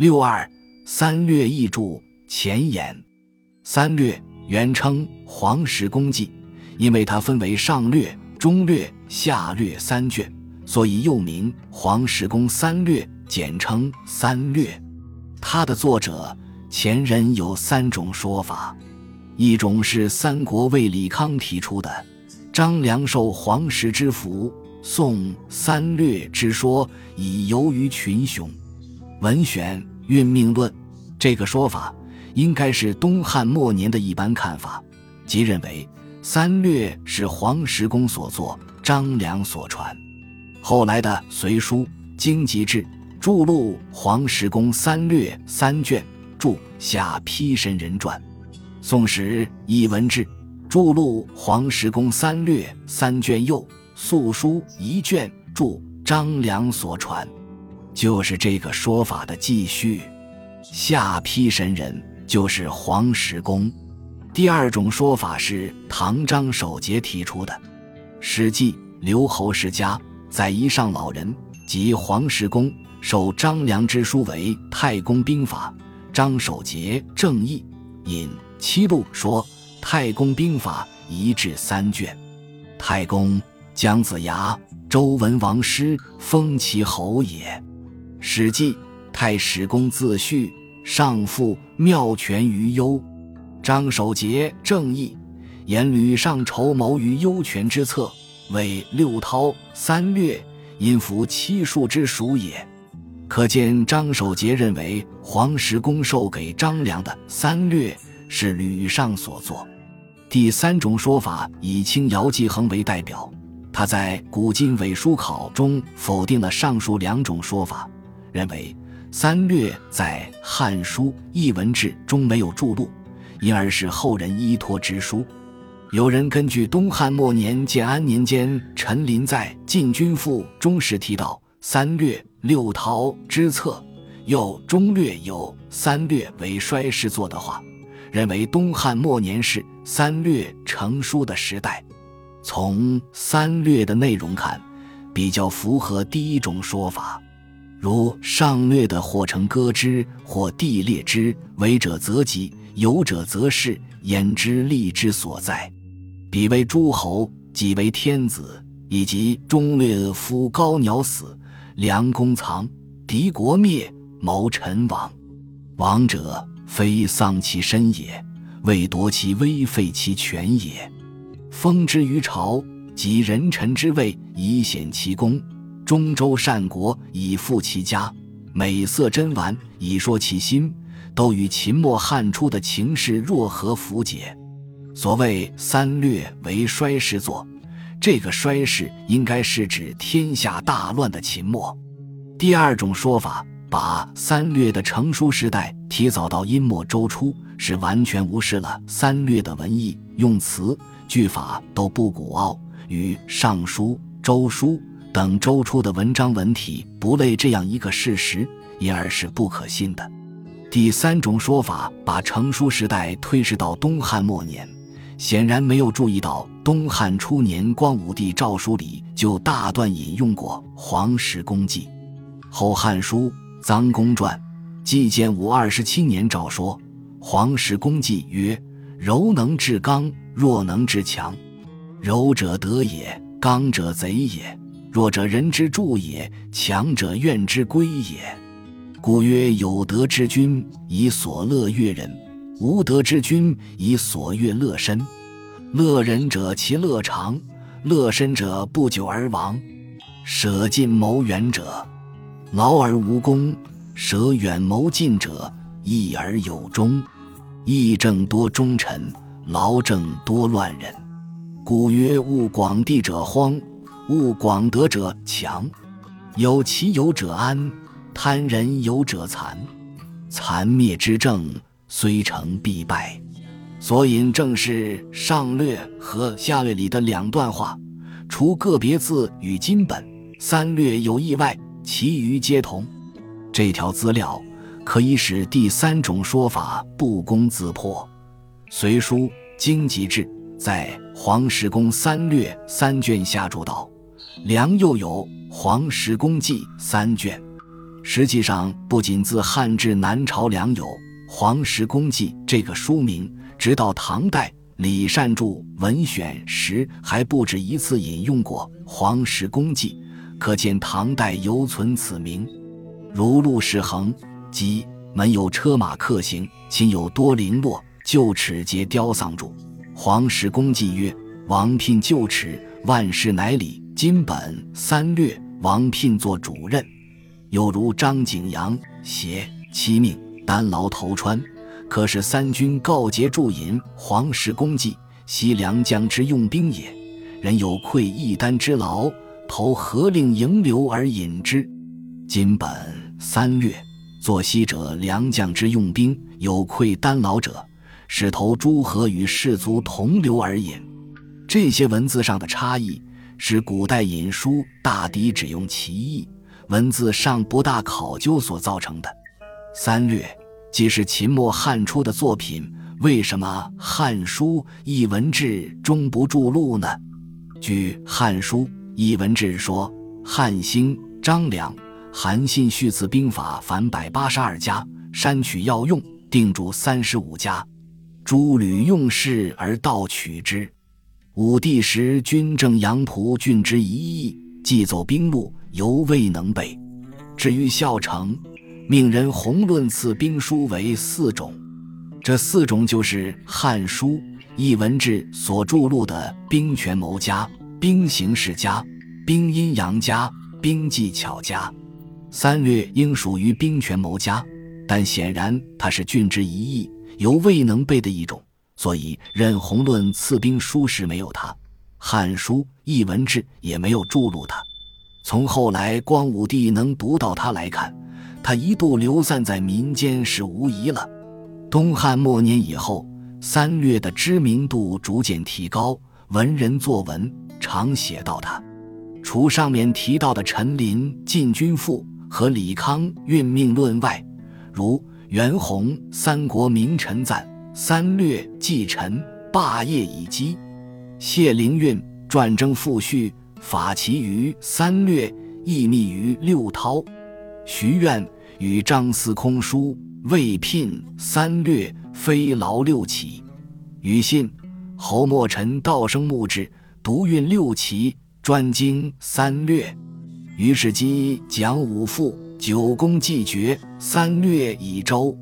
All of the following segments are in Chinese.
六二三略译注前言：三略原称《黄石公记》，因为它分为上略、中略、下略三卷，所以又名《黄石公三略》，简称三略。它的作者前人有三种说法，一种是三国魏李康提出的，张良受黄石之福，宋三略之说，以游于群雄。文选运命论这个说法，应该是东汉末年的一般看法，即认为三略是黄石公所作，张良所传。后来的《隋书》《经籍志》。著录黄石公三略三卷，注下批神人传；宋时艺文志著录黄石公三略三卷又素书一卷，注张良所传，就是这个说法的继续。下批神人就是黄石公。第二种说法是唐张守节提出的，《史记·刘侯世家》在一上老人即黄石公。受张良之书为《太公兵法》，张守节正义引七录说《太公兵法》一至三卷。太公，姜子牙，周文王师，封其侯也。《史记·太史公自序》上父妙权于幽，张守节正义言吕尚筹谋于幽权之策，为六韬三略，因服七术之属也。可见张守节认为黄石公授给张良的三略是吕尚所作。第三种说法以清姚继恒为代表，他在《古今伪书考》中否定了上述两种说法，认为三略在《汉书·艺文志》中没有著录，因而是后人依托之书。有人根据东汉末年建安年间陈琳在《晋军赋》中时提到三略。六韬之策，又中略有三略为衰师作的话，认为东汉末年是三略成书的时代。从三略的内容看，比较符合第一种说法，如上略的或成歌之，或地列之，为者则吉，有者则是，焉之利之所在。彼为诸侯，己为天子，以及中略夫高鸟死。良公藏，敌国灭，谋臣亡。亡者非丧其身也，为夺其威，废其权也。封之于朝，及人臣之位，以显其功；中州善国，以富其家；美色真玩，以说其心，都与秦末汉初的情势若合符解。所谓三略为衰时作。这个衰世应该是指天下大乱的秦末。第二种说法，把三略的成书时代提早到殷末周初，是完全无视了三略的文意、用词、句法都不古奥，与《尚书》《周书》等周初的文章文体不类这样一个事实，因而是不可信的。第三种说法，把成书时代推迟到东汉末年。显然没有注意到，东汉初年光武帝诏书里就大段引用过《黄石公记》。后《汉书·臧公传》纪建武二十七年诏说：“黄石公记曰：‘柔能制刚，弱能制强。柔者得也，刚者贼也；弱者人之助也，强者怨之归也。故曰：有德之君，以所乐悦人。’”无德之君，以所悦乐身。乐人者，其乐长；乐身者，不久而亡。舍近谋远者，劳而无功；舍远谋近者，益而有终。益政多忠臣，劳政多乱人。故曰：务广地者荒，务广德者强。有其有者安，贪人有者残。残灭之政。虽成必败，所引正是上略和下略里的两段话，除个别字与金本三略有异外，其余皆同。这条资料可以使第三种说法不攻自破。《隋书·经籍志》在《黄石公三略》三卷下注道：“梁又有《黄石公记》三卷。”《实际上，不仅自汉至南朝梁有《黄石公记》这个书名，直到唐代李善著《文选》时，还不止一次引用过《黄石公记》，可见唐代犹存此名。如陆世恒即门有车马客行，亲有多零落，旧齿皆雕丧著《黄石公记》曰：“王聘旧齿，万事乃礼。金本三略，王聘做主任。”又如张景阳写七命单劳投川，可是三军告捷助引黄石公记，西凉将之用兵也。人有愧一丹之劳，投何令迎流而引之？今本三略，作西者良将之用兵，有愧丹劳者，是投诸河与士卒同流而引。这些文字上的差异，使古代引书大抵只用其意。文字尚不大考究所造成的，三略既是秦末汉初的作品，为什么《汉书·艺文志》中不注录呢？据《汉书·艺文志》说，汉兴张良、韩信续此兵法，凡百八十二家，删取要用，定注三十五家。诸吕用事而盗取之。武帝时，军政杨仆郡之一役，既走兵路。犹未能备。至于孝成，命人宏论赐兵书为四种，这四种就是《汉书·艺文志》所著录的兵权谋家、兵形势家、兵阴阳家、兵技巧家。三略应属于兵权谋家，但显然它是郡之一役，犹未能备的一种，所以任宏论赐兵书时没有他，《汉书·艺文志》也没有著录它。从后来光武帝能读到它来看，他一度流散在民间是无疑了。东汉末年以后，三略的知名度逐渐提高，文人作文常写到他。除上面提到的陈琳《进军赋》和李康《运命论》外，如袁弘《三国名臣赞》《三略记陈霸业以基》，谢灵运《传征赋序》。法其余三略亦密于六韬，徐愿与张思空书未聘三略非劳六起，与信侯墨尘道生木志独运六奇专精三略，于是基讲五赋九公既绝三略以周，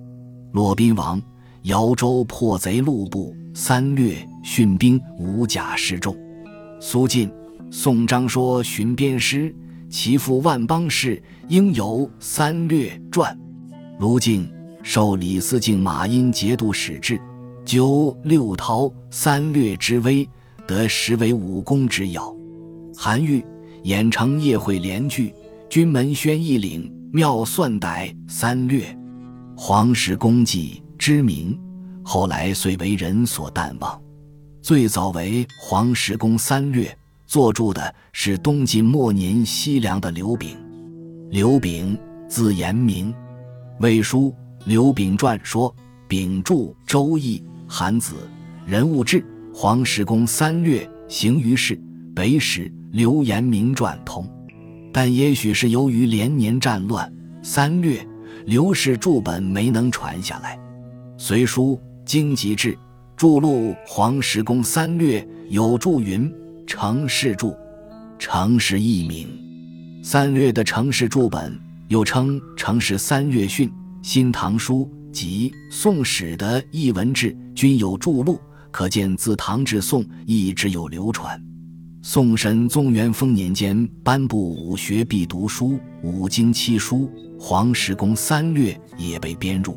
骆宾王姚州破贼路部三略训兵五甲示众，苏晋。宋章说寻边师，其父万邦氏应有三略传。卢敬受李思敬、马殷节度使制，究六韬三略之微，得实为武功之要。韩愈演成夜会联句，军门宣义领妙算歹三略，黄石公记知名，后来虽为人所淡忘。最早为黄石公三略。作注的是东晋末年西凉的刘炳。刘炳字延明，《魏书·刘炳传》说：“炳著《周易》《韩子》人物志，黄石公三略行于世。北史刘延明传通，但也许是由于连年战乱，三略刘氏注本没能传下来。《隋书·经籍志》注录黄石公三略，有注云。程氏注，程氏译名，三略的程氏注本又称程氏三略训，《新唐书》及《宋史》的译文志均有注录，可见自唐至宋一直有流传。宋神宗元丰年间颁布武学必读书，五经七书，黄石公三略也被编入。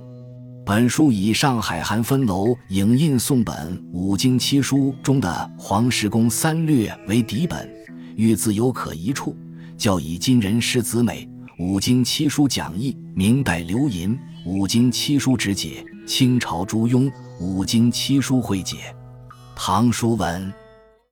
本书以上海韩分楼影印宋本《五经七书》中的《黄石公三略》为底本，欲自有可疑处，较以今人师子美《五经七书讲义》，明代刘寅《五经七书直解》，清朝朱庸《五经七书会解》，唐书文。